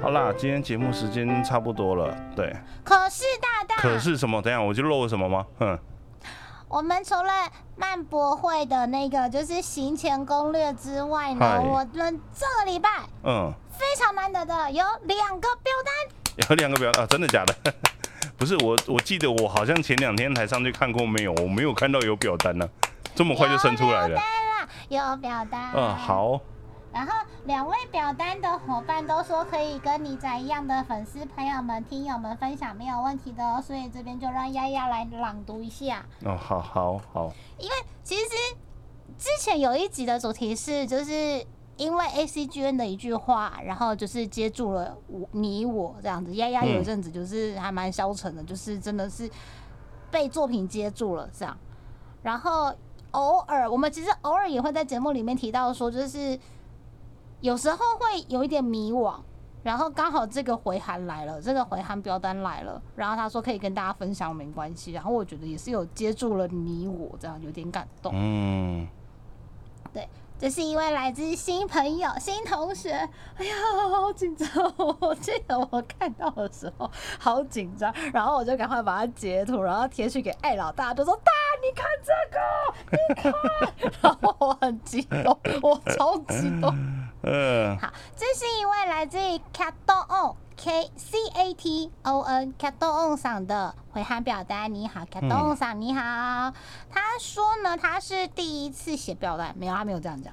好啦，今天节目时间差不多了，对。可是大大，可是什么？等下我就漏了什么吗？嗯。我们除了漫博会的那个就是行前攻略之外呢，我们这个礼拜嗯非常难得的有两个表单，有两个表啊，真的假的？不是我，我记得我好像前两天才上去看过，没有，我没有看到有表单呢，这么快就生出来了，有表单，嗯，好。然后两位表单的伙伴都说可以跟你仔一样的粉丝朋友们、听友们分享没有问题的哦，所以这边就让丫丫来朗读一下。哦，好好好。因为其实之前有一集的主题是，就是因为 A C G N 的一句话，然后就是接住了我你我这样子。丫丫有一阵子就是还蛮消沉的，就是真的是被作品接住了这样。然后偶尔我们其实偶尔也会在节目里面提到说，就是。有时候会有一点迷惘，然后刚好这个回函来了，这个回函表单来了，然后他说可以跟大家分享，没关系。然后我觉得也是有接住了你我，这样有点感动。嗯，对。这是一位来自新朋友、新同学。哎呀，好紧张！我记得我看到的时候好紧张，然后我就赶快把它截图，然后贴去给艾老大，就说：“大，你看这个，你看。”然后我很激动，我超激动。嗯，好，这是一位来自 Caton K C A T O N Caton 上的回函表单。你好，Caton 上你好。他说呢，他是第一次写表单，没有，他没有这样讲。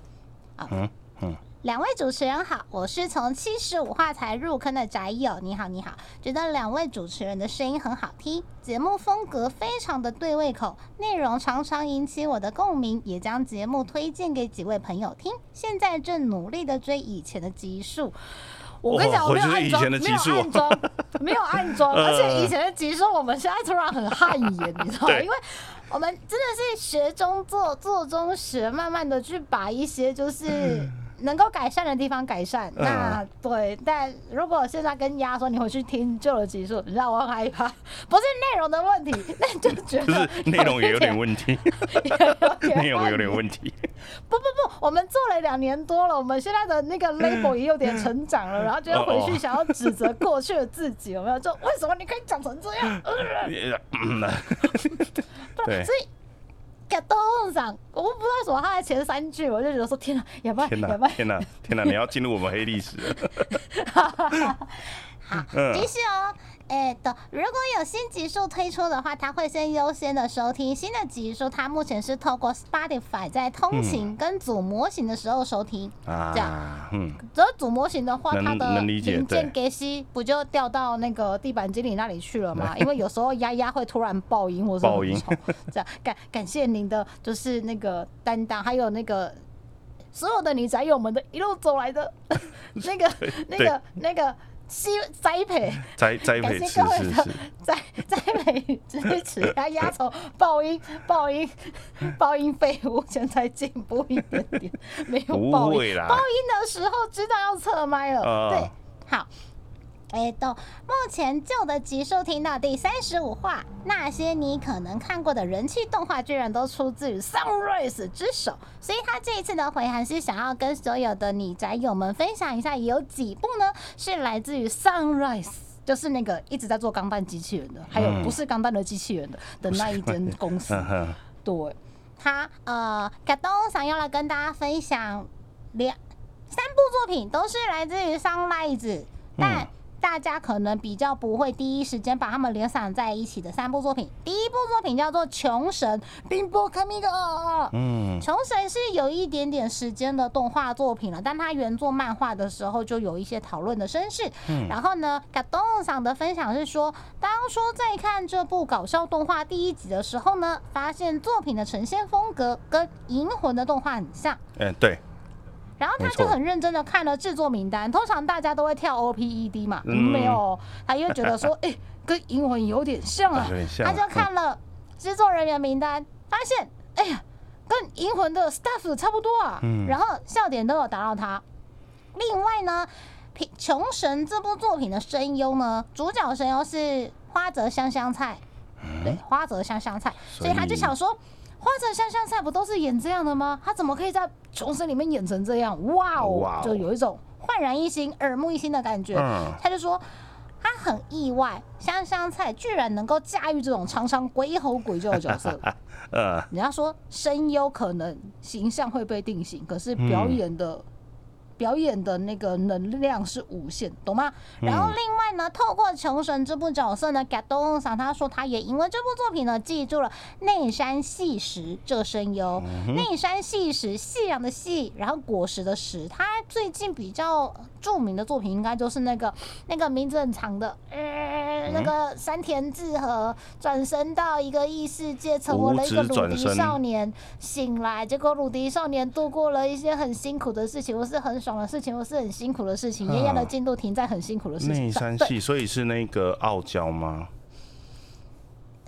啊，嗯嗯。两位主持人好，我是从七十五话才入坑的宅友。你好，你好，觉得两位主持人的声音很好听，节目风格非常的对胃口，内容常常引起我的共鸣，也将节目推荐给几位朋友听。现在正努力的追以前的集数。我跟 你讲，我没有暗装，没有暗装，没有暗装，而且以前的集数，我们现在突然很汗颜，你知道吗？因为我们真的是学中做，做中学，慢慢的去把一些就是。能够改善的地方改善，那对。但如果现在跟丫说你回去听旧的集数，你让我很害怕。不是内容的问题，那就觉得内容也有点问题，内容有点问题。不不不，我们做了两年多了，我们现在的那个 label 也有点成长了，然后就要回去想要指责过去的自己，有没有？就为什么你可以讲成这样？对，所以。感动上，我不知道为什么他的前三句，我就觉得说天哪，也不天哪，天哪，天哪，你要进入我们黑历史了。好，继续哦。哎的，如果有新集数推出的话，他会先优先的收听新的集数。他目前是透过 Spotify 在通勤跟组模型的时候收听，这样。嗯，只要组模型的话，它的零件给西不就掉到那个地板经理那里去了吗？因为有时候丫丫会突然爆音或者爆音，这样感感谢您的就是那个担当，还有那个所有的女仔友们的一路走来的那个那个那个。栽栽培，栽栽培，是是是，栽 栽培支持，他压从爆音爆音爆音废物，现在进步一点点，没有爆音，爆音的时候知道要侧麦了，对，好。哎，到目前旧的集数听到第三十五话，那些你可能看过的人气动画，居然都出自于 Sunrise 之手。所以他这一次的回函是想要跟所有的你宅友们分享一下，有几部呢是来自于 Sunrise，就是那个一直在做钢弹机器人的，还有不是钢弹的机器人的的那一间公司。对，他呃，卡东想要来跟大家分享两三部作品，都是来自于 Sunrise，但。大家可能比较不会第一时间把他们联想在一起的三部作品，第一部作品叫做《穷神》，冰波卡米的。嗯，《穷神》是有一点点时间的动画作品了，但它原作漫画的时候就有一些讨论的声势。嗯，然后呢，卡东上的分享是说，当初在看这部搞笑动画第一集的时候呢，发现作品的呈现风格跟《银魂》的动画很像。嗯，对。然后他就很认真的看了制作名单，通常大家都会跳 O P E D 嘛，没有，他又觉得说，哎，跟银魂有点像啊，他就看了制作人员名单，发现，哎呀，跟银魂的 staff 差不多啊，然后笑点都有打到他。另外呢，《穷神》这部作品的声优呢，主角声优是花泽香香菜，对，花泽香香菜，所以他就想说。花泽香香菜不都是演这样的吗？他怎么可以在重生里面演成这样？哇哦，就有一种焕然一新、耳目一新的感觉。嗯他就说。他很意外，香香菜居然能够驾驭这种常常鬼吼鬼叫的角色。呃，人家说声优可能形象会被定型，可是表演的、表演的那个能量是无限，懂吗？然后另外呢，透过穷神这部角色呢，嘎东桑他说他也因为这部作品呢，记住了内山细石这个声优。内山细石，夕阳的夕，然后果实的实。他最近比较著名的作品应该就是那个那个名字很长的，呃，那个山田智和转身到一个异世界，成为了一个鲁迪少年，醒来，结果鲁迪少年度过了一些很辛苦的事情，我是很爽的事情，或是很辛苦的事情，嗯爷爷的进度停在很辛苦的事内情上。对，山系，所以是那个傲娇吗？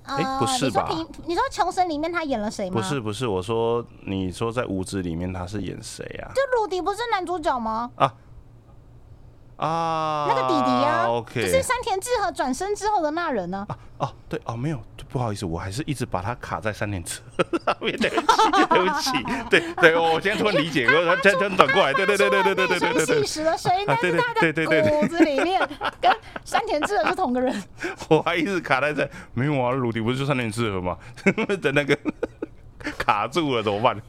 诶呃不是吧你说平，你说穷神里面他演了谁吗？不是，不是，我说你说在五子里面他是演谁啊？就鲁迪不是男主角吗？啊，那个弟弟呀、，OK，就是山田智和转身之后的那人呢、哦，对哦，没有，不好意思，我还是一直把他卡在三连车上面，对不起，对不起，对对，哦我现在突然理解，我这样这样转过来，对对对对对对对对对内山对细实的声音，但对对是他的对对对对骨子里面 跟山田智和是同个人。我还一直卡在这，没有啊，鲁迪不是就三连智和吗？的那个卡住了怎么办？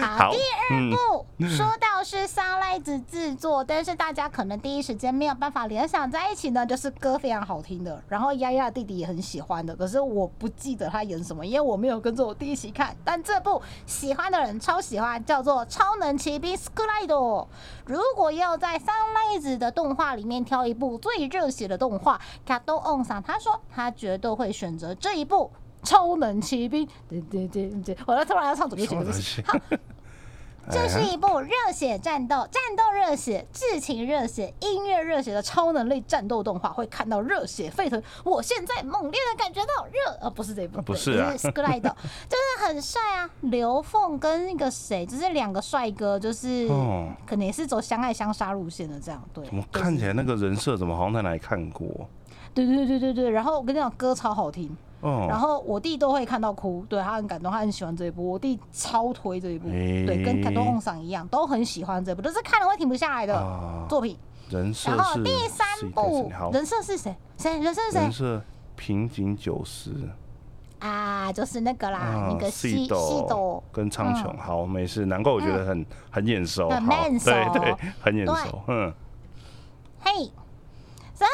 好，好第二嗯部、说到是沙赖子制作，但是大家可能第一时间没有办法联想在一起呢，就是歌非常好听的，然后丫丫弟弟也很喜欢的，可是我不记得他演什么，因为我没有跟着我弟一起看。但这部喜欢的人超喜欢，叫做《超能骑兵 s k l i d e 如果要在沙赖子的动画里面挑一部最热血的动画，卡多 on 上他说他绝对会选择这一部。超能骑兵，对对对对，我要突然要唱主题曲，对不起。好，这是一部热血战斗、战斗热血、剧情热血、音乐热血的超能力战斗动画，会看到热血沸腾。我现在猛烈的感觉到热，呃，不是这一部，不是啊 是 Skylight，就是很帅啊。刘凤跟那个谁，就是两个帅哥，就是哦可能也是走相爱相杀路线的这样，对。怎么看起来那个人设怎么好像在哪里看过？对对对对对，然后我跟你讲，歌超好听，哦，然后我弟都会看到哭，对他很感动，他很喜欢这一部，我弟超推这一部，诶。对，跟感动梦赏一样，都很喜欢这部，都是看了会停不下来的啊，作品。人设然后第三部人设是谁？谁？人设是谁？人设平井九十啊？就是那个啦，啊那个西西斗。斗，跟苍穹，好没事，难怪我觉得很很眼熟，很熟。对对，很眼熟，嗯，嘿。三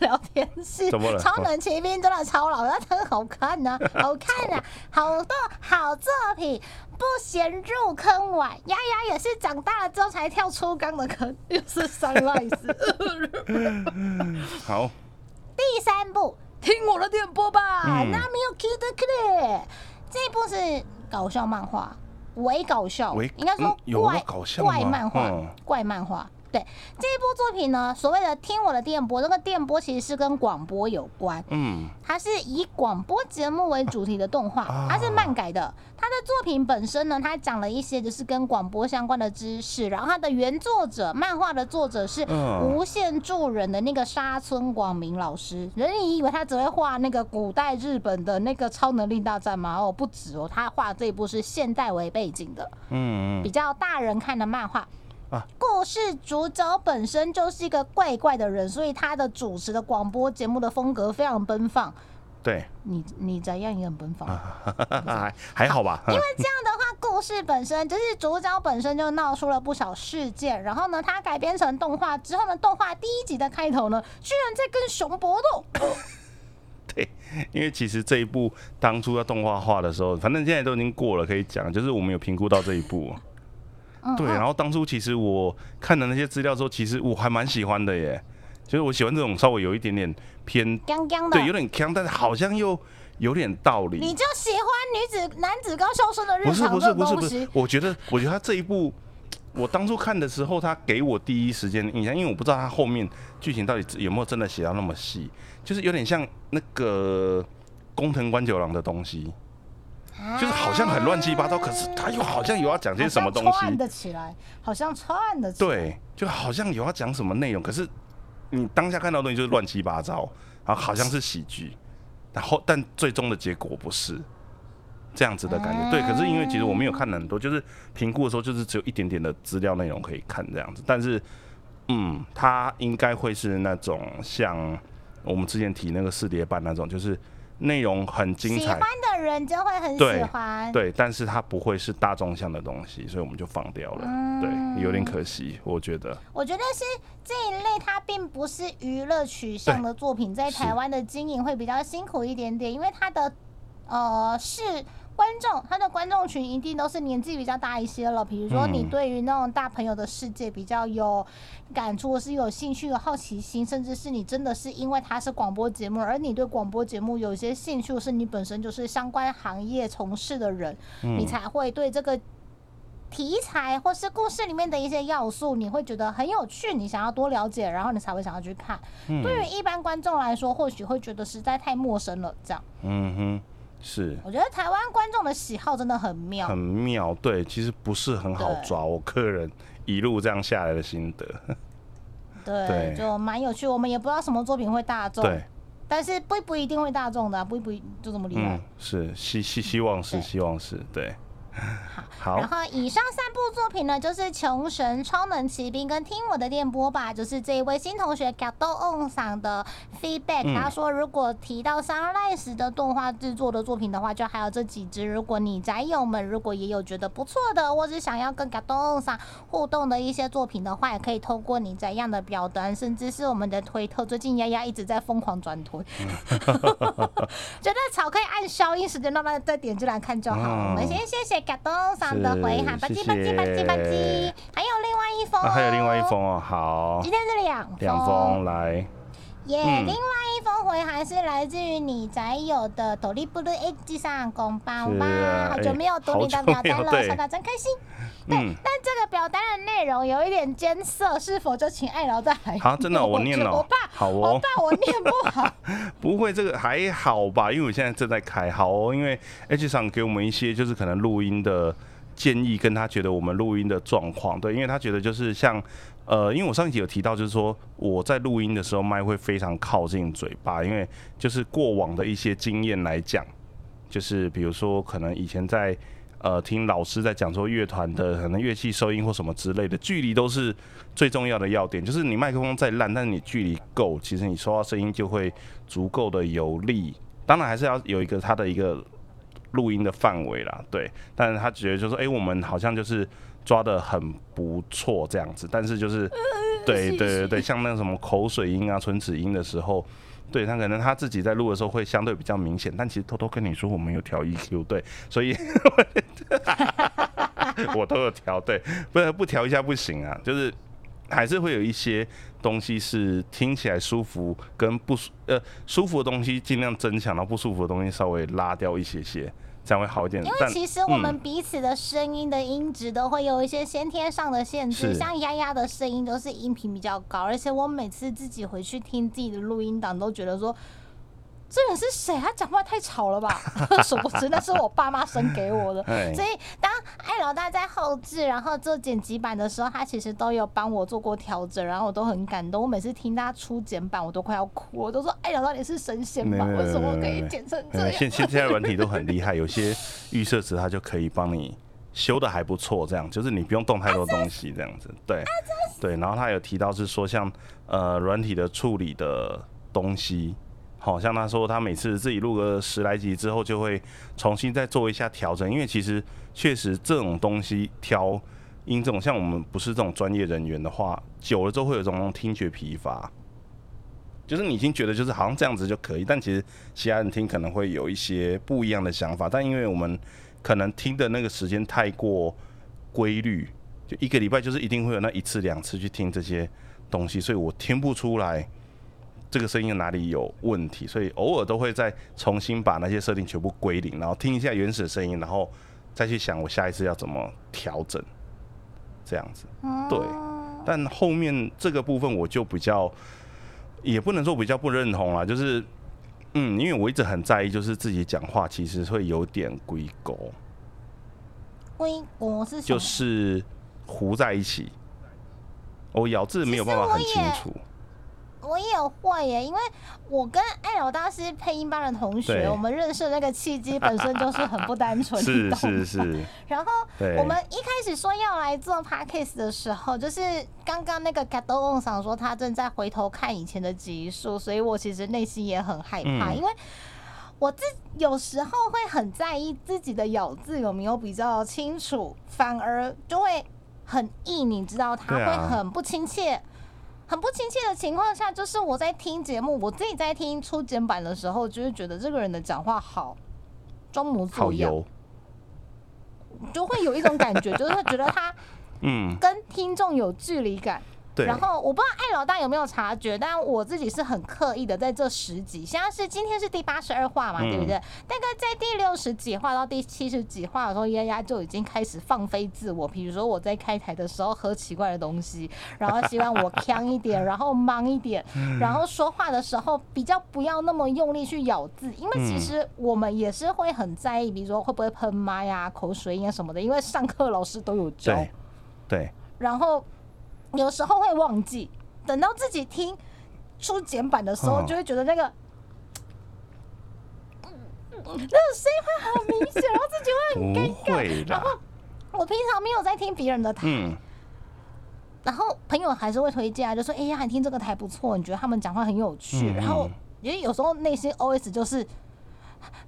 聊天室 怎么了超能骑兵真的超老，但真好看呐、好看啊、好多好作品，不嫌入坑晚。丫丫也是长大了之后才跳出缸的坑，又是 Sunrise。好，第三部，听我的电波吧，嗯那没有 Kid Clear，这一部是搞笑漫画，伪搞笑，应该说怪怪漫画嗯，怪漫画。对这一部作品呢，所谓的听我的电波，这个电波其实是跟广播有关，嗯，它是以广播节目为主题的动画，啊它是漫改的。它的作品本身呢，它讲了一些就是跟广播相关的知识。然后它的原作者，漫画的作者是嗯无限助人的那个沙村广明老师。人你以为他只会画那个古代日本的那个超能力大战吗？哦，不止哦，他画这一部是现代为背景的，嗯嗯，比较大人看的漫画。啊故事主角本身就是一个怪怪的人，所以他的主持的广播节目的风格非常奔放。对，你你怎样也很奔放。还 还好吧，因为这样的话，故事本身就是主角本身就闹出了不少事件，然后呢，他改编成动画之后呢，动画第一集的开头呢，居然在跟熊搏斗，对，因为其实这一部当初要动画化的时候，反正现在都已经过了，可以讲，就是我们有评估到这一部。嗯对，然后当初其实我看了那些资料之后，其实我还蛮喜欢的耶，就是我喜欢这种稍微有一点点偏，对，，有点强，但是好像又有点道理。你就喜欢女子男子高校生的日不是不是不是不是我觉得我觉得他这一部，我当初看的时候，他给我第一时间的印象，因为我不知道他后面剧情到底有没有真的写到那么细，就是有点像那个工藤官九郎的东西，就是好像很乱七八糟，可是他又好像有要讲些什么东好像串西，得起来，好像串得起来。对，就好像有要讲什么内容，可是你当下看到的东西就是乱七八糟，然后好像是喜剧，然后但最终的结果不是。这样子的感觉。对，可是因为其实我没有看很多，就是评估的时候就是只有一点点的资料内容可以看这样子。但是，嗯，它应该会是那种像我们之前提那个四叠半那种，就是内容很精彩喜欢，的人就会很对喜欢。对，但是它不会是大众向的东西，所以我们就放掉了。对，有点可惜，我觉得。我觉得是这一类，它并不是娱乐取向的作品，在是台湾的经营会比较辛苦一点点，因为它的呃是观众，他的观众群一定都是年纪比较大一些了。比如说，你嗯对于那种大朋友的世界比较有感触，或是有兴趣、有好奇心，甚至是你真的是因为它是广播节目，而你对广播节目有一些兴趣，是你本身就是相关行业从事的人，你才会对这个题材或是故事里面的一些要素，你会觉得很有趣，你想要多了解，然后你才会想要去看。对于一般观众来说，或许会觉得实在太陌生了。这样，嗯哼，是我觉得台湾观众的喜好真的很妙很。妙。对，其实不是很好抓。我个人一路这样下来的心得，对，对就蛮有趣。我们也不知道什么作品会大众，对，但是不不一定会大众的啊、不不就这么厉害。嗯，是希希希望是希望是对。好然，后以上三部作品呢，就是《穷神》《超能骑兵》跟《听我的电波吧》，就是这一位新同学 d o On 上的 feedback、嗯他说，如果提到 Sunrise 的动画制作的作品的话，就还有这几支。如果你宅友们如果也有觉得不错的，或是想要跟 d o On 上互动的一些作品的话，也可以透过你怎样的表单，甚至是我们的推特。最近丫丫一直在疯狂转推，觉得草可以按消音时间慢慢再点进来看就好。嗯我们先谢谢 o On 上的回函，吧是唧吧唧吧唧吧唧谢谢。还有另外一封、啊，还有另外一，封哦，好。今，天是两封，两封来，耶、嗯。另外一封回函是来自于你宅友的斗笠布鲁 H 上公包吧啊，好久没有读你的表单了，收到真开心。对，嗯，但这个表单的内容有一点艰涩，是否就请艾劳再来？好，真的哦我念了 我怕，好哦，我怕我念不好。不会，这个还好吧？因为我现在正在开，好哦，因为 H 上给我们一些就是可能录音的建议，跟他觉得我们录音的状况，对，因为他觉得就是像。呃，因为我上一集有提到，就是说我在录音的时候麦会非常靠近嘴巴，因为就是过往的一些经验来讲，就是比如说可能以前在呃听老师在讲说乐团的可能乐器收音或什么之类的，距离都是最重要的要点。就是你麦克风再烂，但是你距离够，其实你说话声音就会足够的有力。当然还是要有一个它的一个录音的范围啦，对。但是他觉得就是说，哎、我们好像就是抓的很不错这样子，但是就是，对对对对，像那个什么口水音啊、唇齿音的时候。对他可能他自己在录的时候会相对比较明显，但其实偷偷跟你说我们有调 EQ，对，所以 我都有调，对，不不调一下不行啊，就是还是会有一些东西是听起来舒服跟不舒呃舒服的东西尽量增强，然后不舒服的东西稍微拉掉一些些，这样会好一点。因为其实我们嗯彼此的声音的音质都会有一些先天上的限制，像丫丫的声音都是音频比较高，而且我每次自己回去听自己的录音档，都觉得说。这人是谁？他讲话太吵了吧？殊不知那是我爸妈生给我的。哎所以当艾老大在后置，然后做剪辑版的时候，他其实都有帮我做过调整，然后我都很感动。我每次听他出剪版，我都快要哭，我都说艾老大你是神仙吧？为什么可以剪成这呃，样？现现现在软体都很厉害，有些预设值它就可以帮你修的还不错，这样就是你不用动太多东西，这样子，对对。然后他有提到是说像呃软体的处理的东西，好像他说他每次自己录个十来集之后，就会重新再做一下调整，因为其实确实这种东西调音这种，像我们不是这种专业人员的话，久了之后会有这种听觉疲乏。就是你已经觉得就是好像这样子就可以，但其实其他人听可能会有一些不一样的想法。但因为我们可能听的那个时间太过规律，就一个礼拜就是一定会有那一次两次去听这些东西，所以我听不出来这个声音哪里有问题，所以偶尔都会再重新把那些设定全部归零，然后听一下原始的声音，然后再去想我下一次要怎么调整，这样子。对，但后面这个部分我就比较，也不能说比较不认同啦，就是，嗯，因为我一直很在意，就是自己讲话其实会有点龟狗，归国是？就是糊在一起，我咬字没有办法很清楚。我也会耶，因为我跟艾老大是配音班的同学，我们认识的那个契机本身就是很不单纯，是是是，然后我们一开始说要来做 podcast 的时候，就是刚刚那个 g a d o 想说他正在回头看以前的集数，所以我其实内心也很害怕，嗯。因为我自有时候会很在意自己的咬字有没有比较清楚，反而就会很硬，你知道，他会很不亲切。很不亲切的情况下，就是我在听节目，我自己在听初剪版的时候，就是觉得这个人的讲话好装模作样，就会有一种感觉，就是他觉得他 嗯，跟听众有距离感。对，然后我不知道艾老大有没有察觉，但我自己是很刻意的，在这十集，现在是今天是第八十二话嘛，嗯对不对？大概在第六十几话到第七十几话的时候，丫丫就已经开始放飞自我。比如说我在开台的时候喝奇怪的东西，然后希望我呛一点，然后忙一点，然后说话的时候比较不要那么用力去咬字，因为其嗯实我们也是会很在意，比如说会不会喷麦呀、口水音啊什么的，因为上课老师都有教。对对，然后有时候会忘记，等到自己听出简版的时候，哦就会觉得那个。那个声音会很明显，然后自己会很尴尬。然后，我平常没有在听别人的台，嗯，然后朋友还是会推荐啊，就说：“哎呀，你听这个台不错，你觉得他们讲话很有趣。嗯然后嗯因为有时候内心 OS 就是。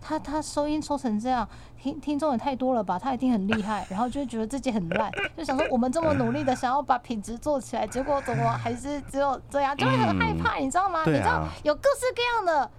他他收音收成这样，听听众也太多了吧？他一定很厉害，然后就会觉得自己很烂，就想说我们这么努力的想要把品质做起来，结果怎么还是只有这样，就会很害怕，你知道吗？啊你知道有各式各样的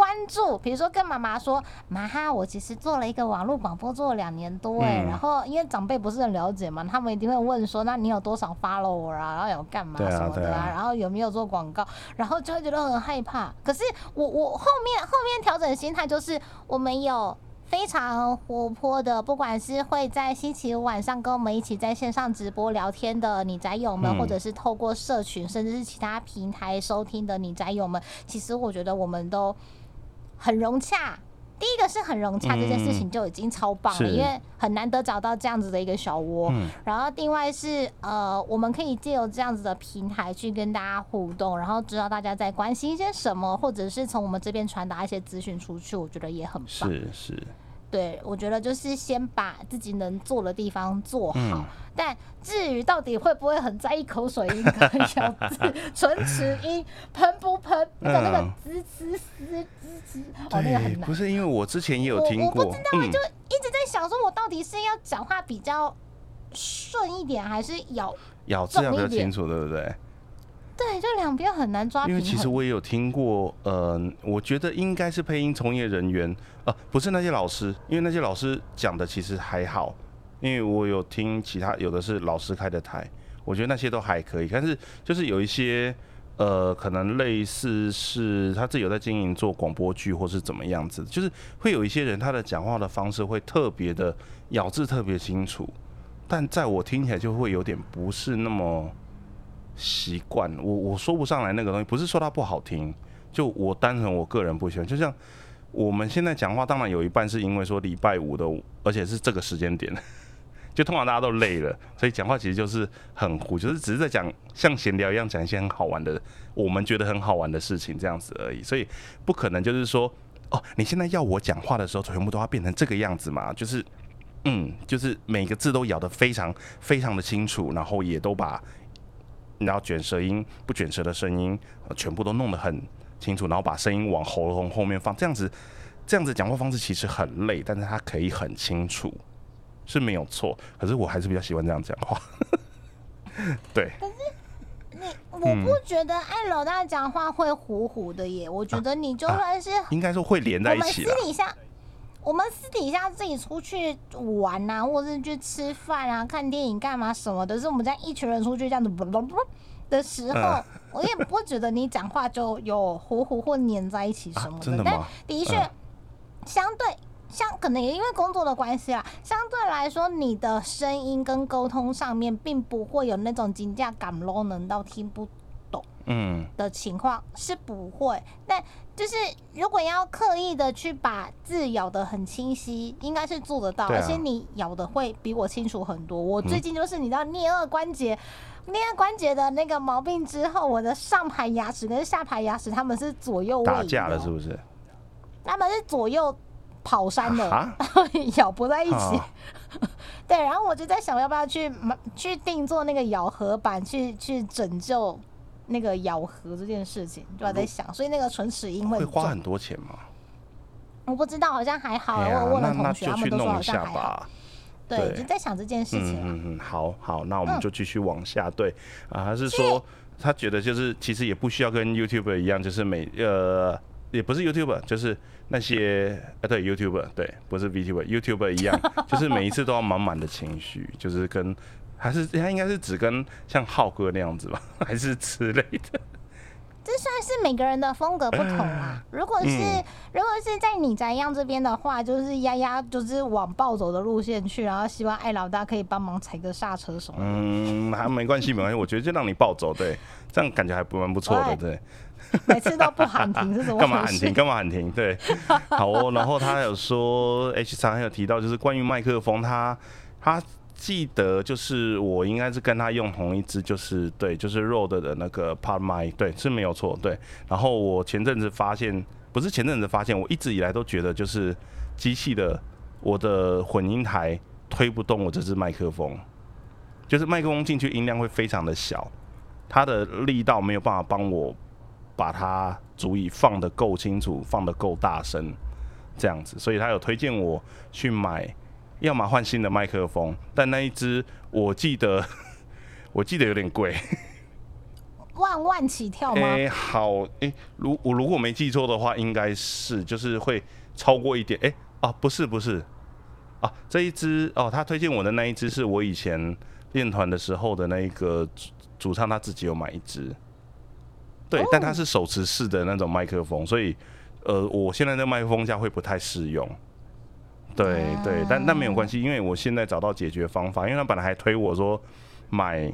关注，比如说跟妈妈说，妈哈，我其实做了一个网络广播，做了两年多哎、嗯。然后因为长辈不是很了解嘛，他们一定会问说，那你有多少 follower 啊，然后有干嘛什么的对啊。然后有没有做广告，然后就会觉得很害怕。可是我我后面后面调整心态就是，我们有。非常活泼的，不管是会在星期五晚上跟我们一起在线上直播聊天的女宅友们，嗯。或者是透过社群甚至是其他平台收听的女宅友们，其实我觉得我们都很融洽。第一个是很融洽，这件事情就已经超棒了，是因为很难得找到这样子的一个小窝。嗯然后另外是呃，我们可以借由这样子的平台去跟大家互动，然后知道大家在关心一些什么，或者是从我们这边传达一些资讯出去，我觉得也很棒。是是，对，我觉得就是先把自己能做的地方做好。嗯但至于到底会不会很在意口水音、跟咬字、唇齿音、喷不喷，那个那个嗯滋滋滋滋滋，哦，那个很对，难不。是因为我之前也有听过，我不知道，嗯就，一直在想说，我到底是要讲话比较顺一点，还是咬？咬字要比较清楚，对不对？对，就两边很难抓平。因为其实我也有听过，呃，我觉得应该是配音从业人员，呃，不是那些老师，因为那些老师讲的其实还好，因为我有听其他有的是老师开的台，我觉得那些都还可以，但是就是有一些。呃，可能类似是他自己有在经营做广播剧，或是怎么样子，就是会有一些人他的讲话的方式会特别的咬字特别清楚，但在我听起来就会有点不是那么习惯，我我说不上来那个东西，不是说它不好听，就我单纯我个人不喜欢。就像我们现在讲话，当然有一半是因为说礼拜五的，而且是这个时间点，就通常大家都累了，所以讲话其实就是很糊，就是只是在讲像闲聊一样讲一些很好玩的，我们觉得很好玩的事情这样子而已，所以不可能就是说。哦，你现在要我讲话的时候，全部都要变成这个样子嘛？就是，嗯，就是每个字都咬得非常非常的清楚，然后也都把然后卷舌音、不卷舌的声音、呃全部都弄得很清楚，然后把声音往喉咙后面放，这样子，这样子讲话方式其实很累，但是它可以很清楚，是没有错。可是我还是比较喜欢这样讲话。对，你我不觉得艾老大讲话会糊糊的耶，我觉得你就算是应该说会连在一起啦。私底下，我们私底下自己出去玩啊，或者是去吃饭啊、看电影干嘛什么的，是我们这样一群人出去这样子不不不的时候，嗯我也不觉得你讲话就有糊糊或黏在一起什么的啊真的但的确，嗯相对。像可能也因为工作的关系啦，相对来说，你的声音跟沟通上面并不会有那种惊讶感 low 能到听不嗯，的情况是不会，但就是如果要刻意的去把字咬得很清晰，应该是做得到，啊而且你咬的会比我清楚很多。我最近就是你知道颞颌关节颞关节的那个毛病之后，我的上排牙齿跟下排牙齿他们是左右打架了是不是？他们是左右跑山的，啊 咬不在一起。啊 对，然后我就在想，要不要去买去定做那个咬合板，去去拯救那个咬合这件事情，就在想，所以那个唇齿音。会花很多钱吗？我不知道，好像还好。我问那那了同学，就去他们都说弄一下好像还好。吧。对，对就在想这件事情啊。嗯嗯嗯，好好，那我们嗯就继续往下。对啊，他是说他觉得就是其实也不需要跟 YouTuber 一样，就是每呃也不是 YouTuber，就是那些呃对 YouTuber 对，不是 VTuber，YouTuber 一样，就是每一次都要满满的情绪，就是跟还是他应该是只跟像浩哥那样子吧，还是之类的。这算是每个人的风格不同啊。如果是、嗯如果是在你宅样这边的话，就是丫丫就是往暴走的路线去，然后希望艾老大可以帮忙踩个刹车什么的。嗯，还没关系，没关系，我觉得就让你暴走，对，这样感觉还不蛮不错的，对。每次都不喊停是什么 干嘛喊停？？干嘛喊停？对，好哦。然后他有说，H 三还有提到，就是关于麦克风，他他记得就是我应该是跟他用同一支，就是对，就是 Rode 的那个 Pod Mic，对，是没有错，对。然后我前阵子发现，不是前阵子发现，我一直以来都觉得就是机器的我的混音台推不动我这支麦克风，就是麦克风进去音量会非常的小，它的力道没有办法帮我把它足以放得够清楚，放得够大声，这样子，所以他有推荐我去买，要么换新的麦克风，但那一只我记得 我记得有点贵，万万起跳吗？哎、好，哎、如我如果没记错的话，应该是就是会超过一点，哎、啊，不是不是，啊，这一支哦，他推荐我的那一支是我以前练团的时候的那一个主主唱他自己有买一支，对，但它是手持式的那种麦克风，所以呃，我现在的麦克风架会不太适用。对对，但但没有关系，因为我现在找到解决方法，因为他本来还推我说买，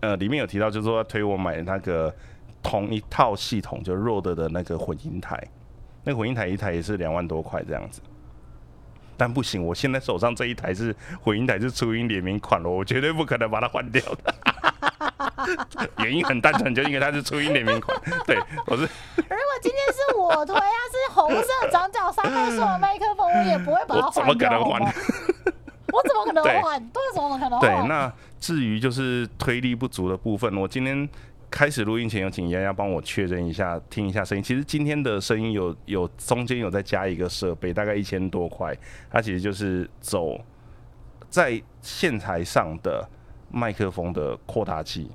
呃，里面有提到就是说要推我买那个同一套系统，就 Rode 的那个混音台，那个混音台一台也是两万多块这样子。但不行，我现在手上这一台是混音台，是初音联名款了，我绝对不可能把它换掉的。原因很单纯，就因为它是初音联名款。对，我是今天是我推啊，是红色长角三倍数的麦克风，我也不会把它我怎么换掉。可能换？我怎么可能对换？对，怎么可能对，那至于就是推力不足的部分，我今天开始录音前有请丫丫帮我确认一下，听一下声音。其实今天的声音有有中间有再加一个设备，大概一千多块，它其实就是走在线材上的麦克风的扩大器，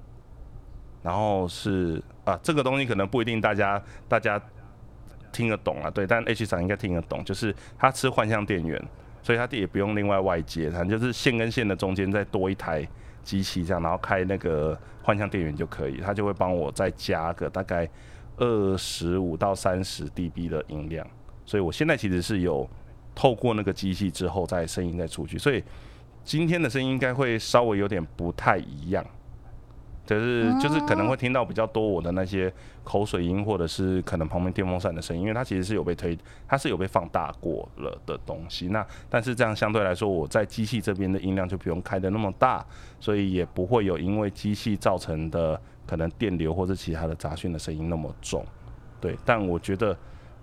然后是啊，这个东西可能不一定大家大家听得懂啊，对，但 H 厂应该听得懂，就是它吃换向电源。所以它也不用另外外接，它就是线跟线的中间再多一台机器这样，然后开那个换向电源就可以，它就会帮我再加个大概二十五到三十 dB 的音量。所以我现在其实是有透过那个机器之后再声音再出去，所以今天的声音应该会稍微有点不太一样。就是就是可能会听到比较多我的那些口水音，或者是可能旁边电风扇的声音，因为它其实是有被推，它是有被放大过了的东西。那但是这样相对来说，我在机器这边的音量就不用开的那么大，所以也不会有因为机器造成的可能电流或者其他的杂讯的声音那么重。对，但我觉得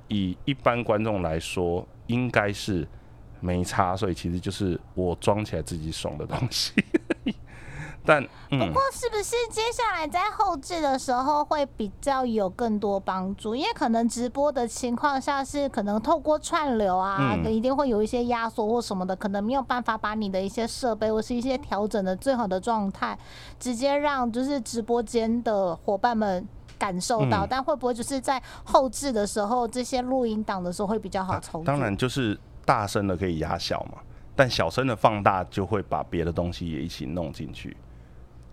以一般观众来说，应该是没差，所以其实就是我装起来自己爽的东西。但嗯不，过是不是接下来在后置的时候会比较有更多帮助？因为可能直播的情况下是可能透过串流啊，嗯一定会有一些压缩或什么的，可能没有办法把你的一些设备或是一些调整的最好的状态，直接让就是直播间的伙伴们。感受到，嗯但会不会就是在后置的时候，这些录音档的时候会比较好啊？当然，就是大声的可以压小嘛，但小声的放大就会把别的东西也一起弄进去。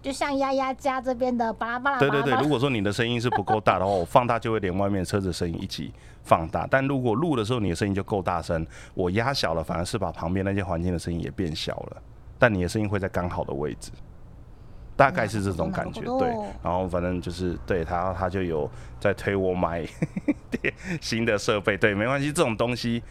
就像丫丫家这边的巴拉巴拉巴拉对对对，巴拉如果说你的声音是不够大的话，我放大就会连外面车子声音一起放大。但如果录的时候你的声音就够大声，我压小了，反而是把旁边那些环境的声音也变小了，但你的声音会在刚好的位置。大概是这种感觉，对なるほど。然后反正就是对他，他就有在推我买新的设备，对，没关系，这种东西，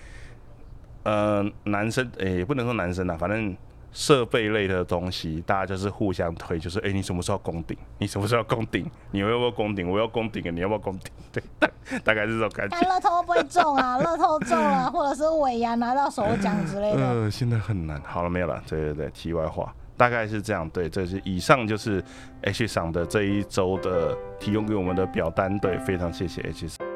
呃，男生诶、也不能说男生啊，反正 设备类的东西，大家就是互相推，就是哎、你什么时候攻顶？你什么时候攻顶？你要不要攻顶？我要攻顶，你要不要攻顶？对，大 大概是这种感觉看。乐透会不会中啊？乐透中了，或者是尾牙拿到首奖之类的。呃，现在很难。好了，没有了。对对对，题外话，大概是这样。对，这是以上就是 H 赏的这一周的提供给我们的表单。对，非常谢谢 H 赏。